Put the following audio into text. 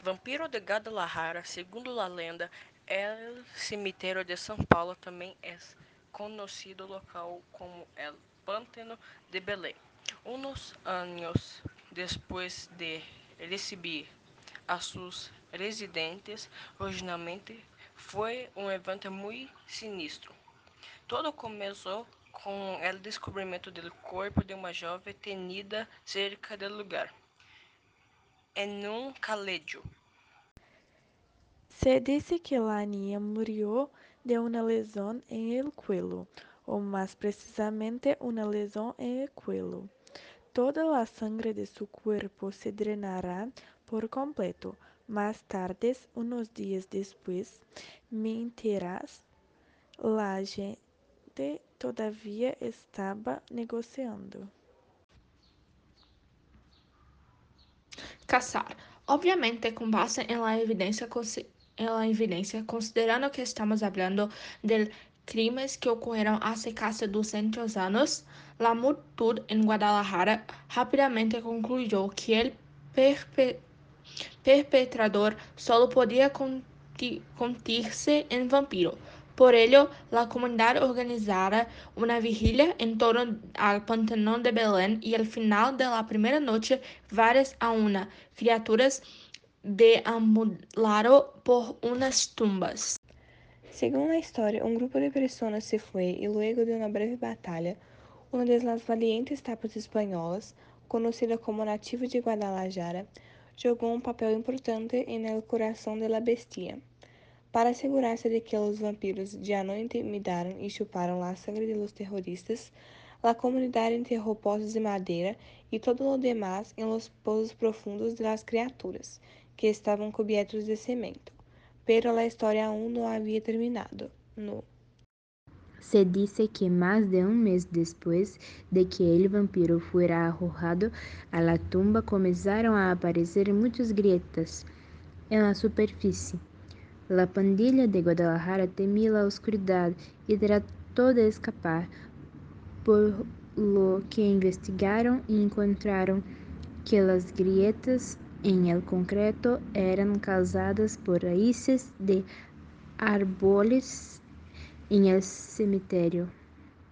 Vampiro de Guadalajara, segundo la lenda, el cemitério de São Paulo também é conhecido local como el Pântano de Belém. Unos anos depois de receber a seus residentes, originalmente foi um evento muito sinistro. Todo começou com o descobrimento do corpo de uma jovem tenida cerca do lugar, em um calejo. Se dice que la niña murió de una lesión en el cuello, o más precisamente una lesión en el cuello. Toda la sangre de su cuerpo se drenará por completo. Más tarde, unos días después, mientras la gente todavía estaba negociando. Caçar. Obviamente con base en la evidencia, en la considerando que estamos hablando de crimes que ocurrieron hace casi 200 años, la multitud en Guadalajara rápidamente concluyó que el perpetrador solo podía convertirse en vampiro. Por ello, la comunidad organizara una vigilia en torno al Pantano de Belén y al final de la primera noche, varias a una criaturas deambularon por unas tumbas. Según la historia, un grupo de personas se fue y luego de una breve batalla, una de las valientes tapas españolas, conocida como Nativo de Guadalajara, jogou um papel importante en el corazón de la bestia. Para asegurarse de que los vampiros ya no intimidaran y chuparan la sangre de los terroristas, la comunidad enterró pozos de madera y todo lo demás en los pozos profundos de las criaturas, que estaban cubiertos de cemento. Pero la historia aún no había terminado. No. Se dice que más de un mes después de que el vampiro fuera arrojado a la tumba comenzaron a aparecer muchas grietas en la. La pandilla de Guadalajara temía la oscuridad y trató de escapar, por lo que investigaron y encontraron que las grietas en el concreto eran causadas por raíces de árboles en el cementerio.